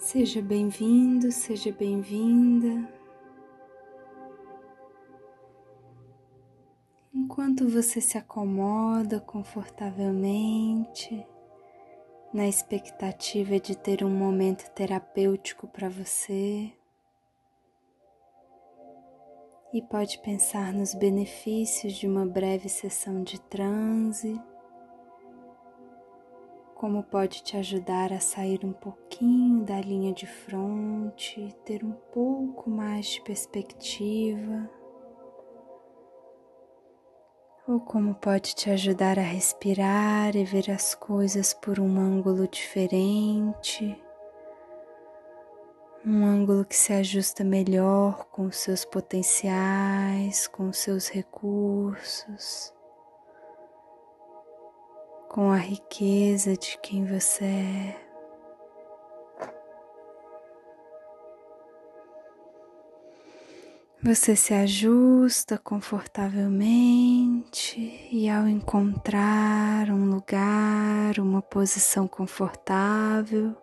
Seja bem-vindo, seja bem-vinda. Enquanto você se acomoda confortavelmente, na expectativa de ter um momento terapêutico para você, e pode pensar nos benefícios de uma breve sessão de transe como pode te ajudar a sair um pouquinho da linha de fronte, ter um pouco mais de perspectiva, ou como pode te ajudar a respirar e ver as coisas por um ângulo diferente, um ângulo que se ajusta melhor com os seus potenciais, com os seus recursos com a riqueza de quem você é. Você se ajusta confortavelmente e, ao encontrar um lugar, uma posição confortável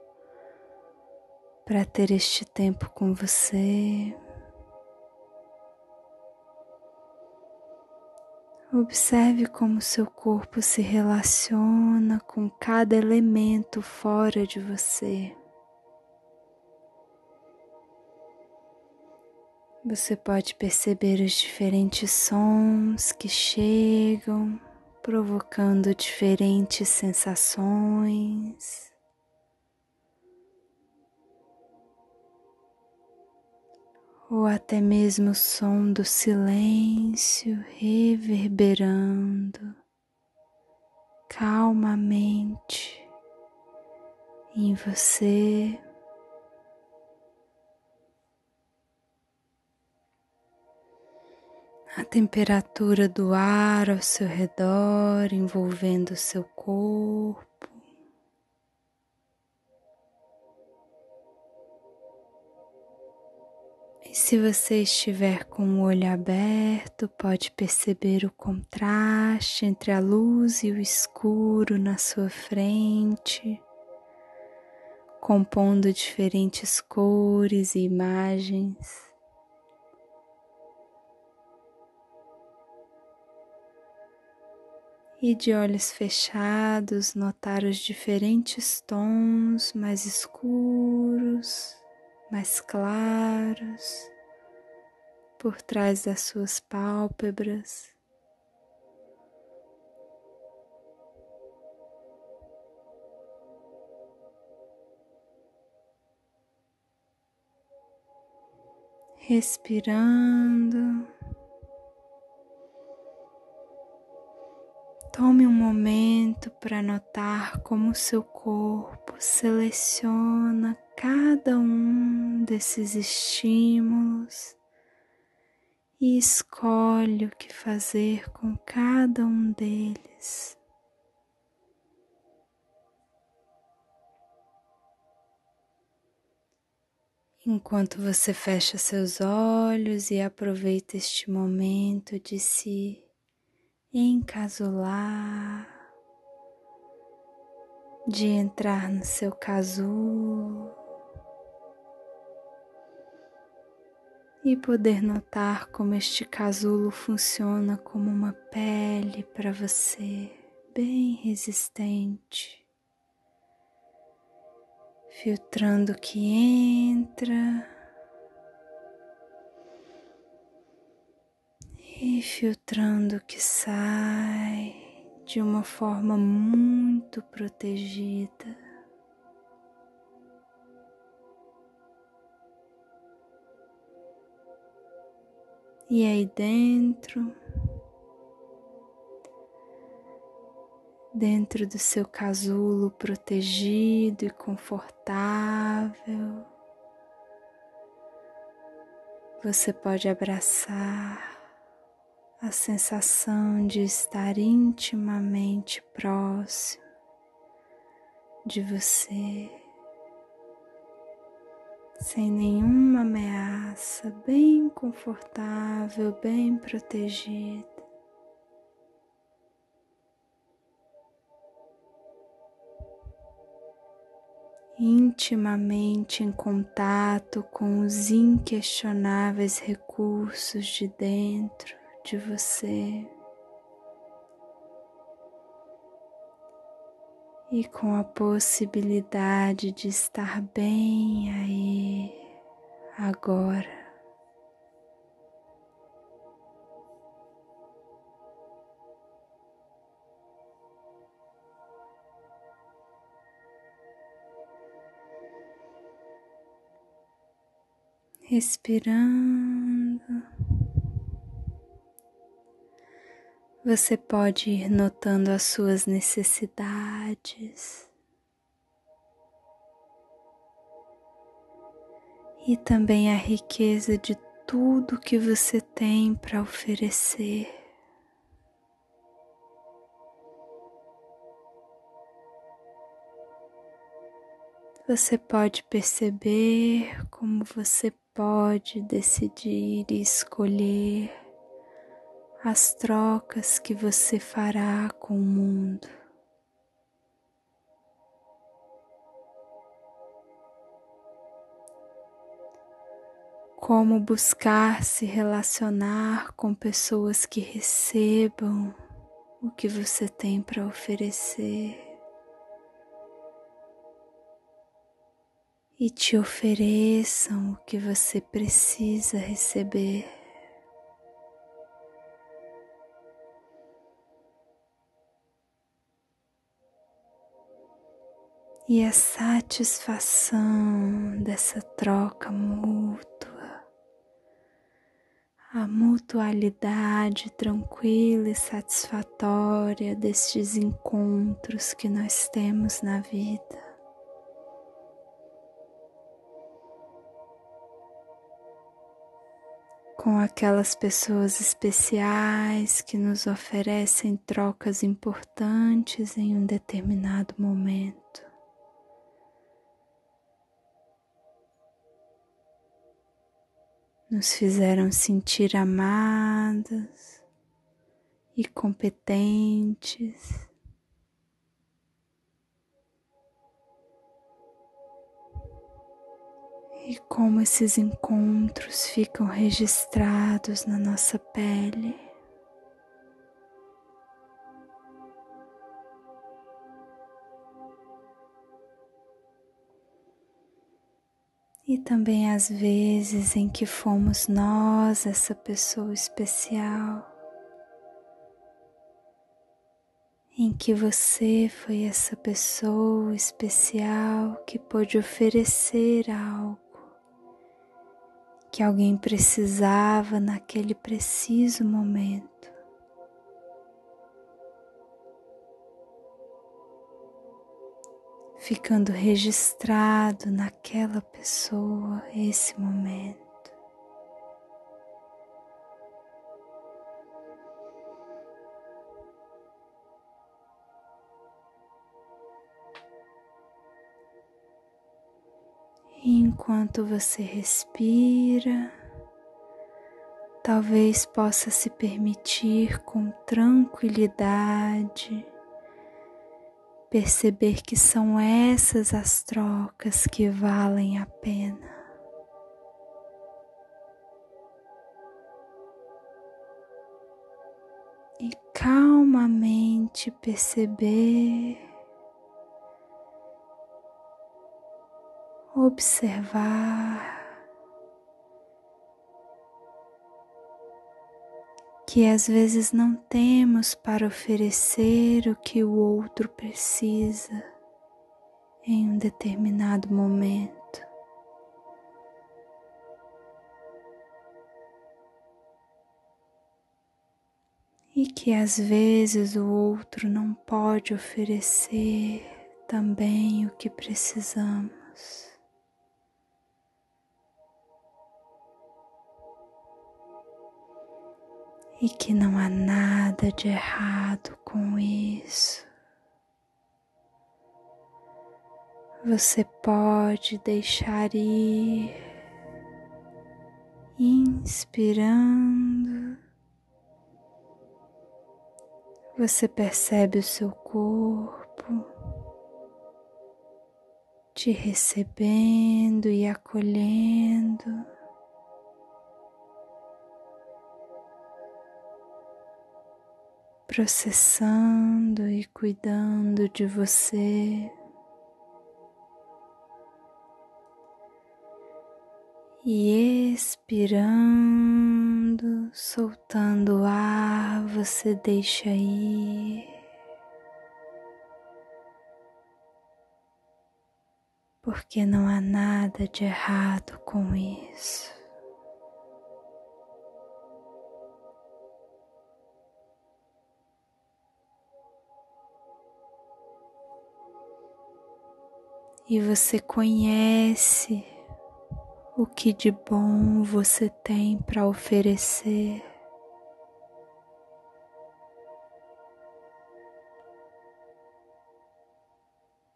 para ter este tempo com você, Observe como seu corpo se relaciona com cada elemento fora de você. Você pode perceber os diferentes sons que chegam, provocando diferentes sensações. Ou até mesmo o som do silêncio reverberando calmamente em você. A temperatura do ar ao seu redor envolvendo o seu corpo. Se você estiver com o olho aberto, pode perceber o contraste entre a luz e o escuro na sua frente, compondo diferentes cores e imagens. E de olhos fechados, notar os diferentes tons mais escuros mais claros por trás das suas pálpebras. Respirando, tome um momento para notar como o seu corpo seleciona cada um desses estímulos e escolhe o que fazer com cada um deles. Enquanto você fecha seus olhos e aproveita este momento de se encasular, de entrar no seu casulo. E poder notar como este casulo funciona como uma pele para você, bem resistente, filtrando o que entra e filtrando o que sai de uma forma muito protegida. E aí dentro, dentro do seu casulo protegido e confortável, você pode abraçar a sensação de estar intimamente próximo de você sem nenhuma ameaça, bem confortável, bem protegida. intimamente em contato com os inquestionáveis recursos de dentro de você. E com a possibilidade de estar bem aí, agora. respirando. Você pode ir notando as suas necessidades e também a riqueza de tudo que você tem para oferecer. Você pode perceber como você pode decidir e escolher as trocas que você fará com o mundo. Como buscar se relacionar com pessoas que recebam o que você tem para oferecer. e te ofereçam o que você precisa receber. E a satisfação dessa troca mútua, a mutualidade tranquila e satisfatória destes encontros que nós temos na vida. com aquelas pessoas especiais que nos oferecem trocas importantes em um determinado momento. Nos fizeram sentir amadas e competentes. e como esses encontros ficam registrados na nossa pele. Também as vezes em que fomos nós essa pessoa especial, em que você foi essa pessoa especial que pôde oferecer algo que alguém precisava naquele preciso momento. Ficando registrado naquela pessoa esse momento. enquanto você respira, talvez possa se permitir com tranquilidade perceber que são essas as trocas que valem a pena. E calmamente perceber observar que às vezes não temos para oferecer o que o outro precisa em um determinado momento. E que às vezes o outro não pode oferecer também o que precisamos. E que não há nada de errado com isso. Você pode deixar ir, inspirando, você percebe o seu corpo te recebendo e acolhendo. Processando e cuidando de você. E expirando, soltando o ar, você deixa ir. Porque não há nada de errado com isso. E você conhece o que de bom você tem para oferecer.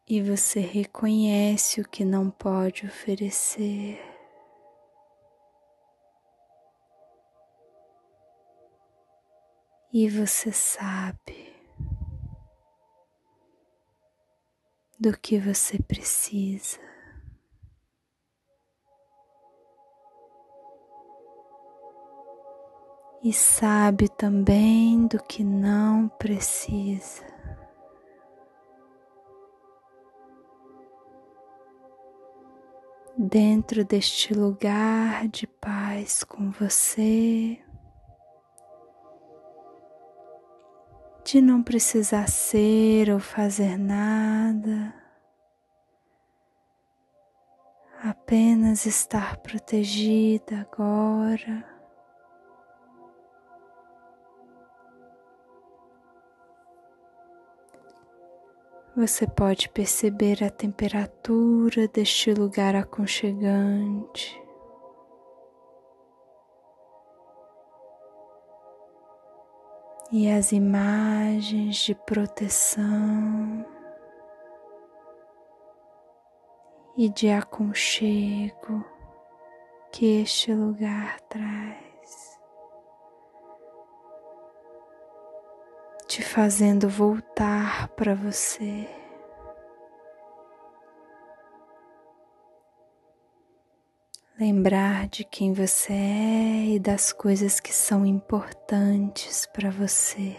E você reconhece o que não pode oferecer. E você sabe do que você precisa. e sabe também do que não precisa. Dentro deste lugar de paz com você, de não precisar ser ou fazer nada, apenas estar protegida agora. Você pode perceber a temperatura deste lugar aconchegante. E as imagens de proteção e de aconchego que este lugar traz. te fazendo voltar para você. Lembrar de quem você é e das coisas que são importantes para você.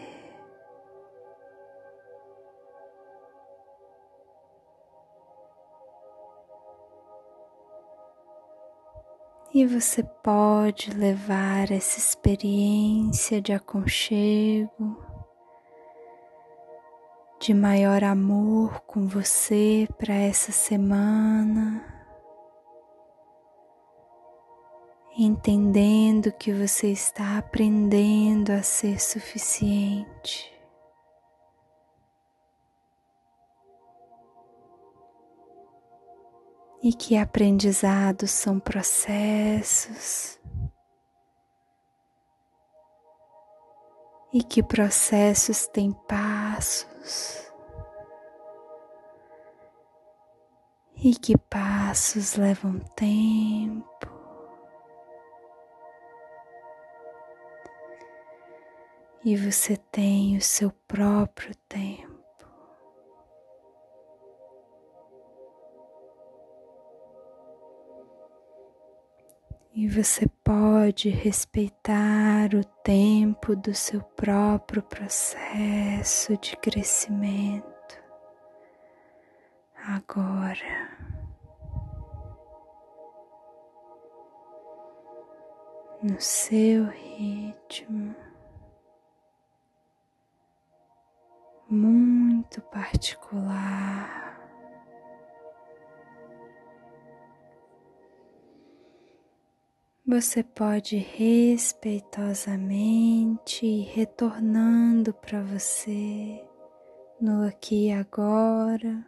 E você pode levar essa experiência de aconchego de maior amor com você para essa semana, entendendo que você está aprendendo a ser suficiente. E que aprendizados são processos e que processos têm passos e que passos levam tempo. E você tem o seu próprio tempo. E você pode respeitar o tempo do seu próprio processo de crescimento agora. No seu ritmo muito particular. Você pode respeitosamente ir retornando para você no aqui e agora.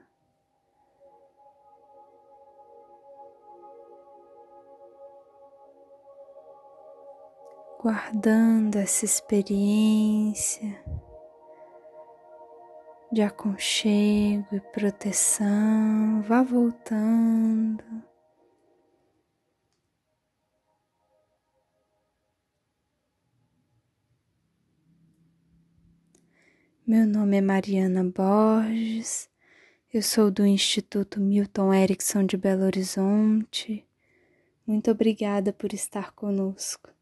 Guardando essa experiência de aconchego e proteção, vá voltando Meu nome é Mariana Borges, Eu sou do Instituto Milton Erickson de Belo Horizonte. Muito obrigada por estar conosco.